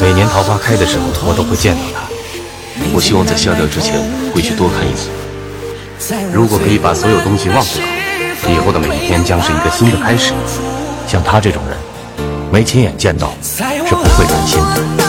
每年桃花开的时候，我都会见到他。我希望在下掉之前回去多看一眼。如果可以把所有东西忘掉，以后的每一天将是一个新的开始。像他这种人，没亲眼见到是不会甘心的。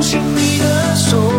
牵你的手。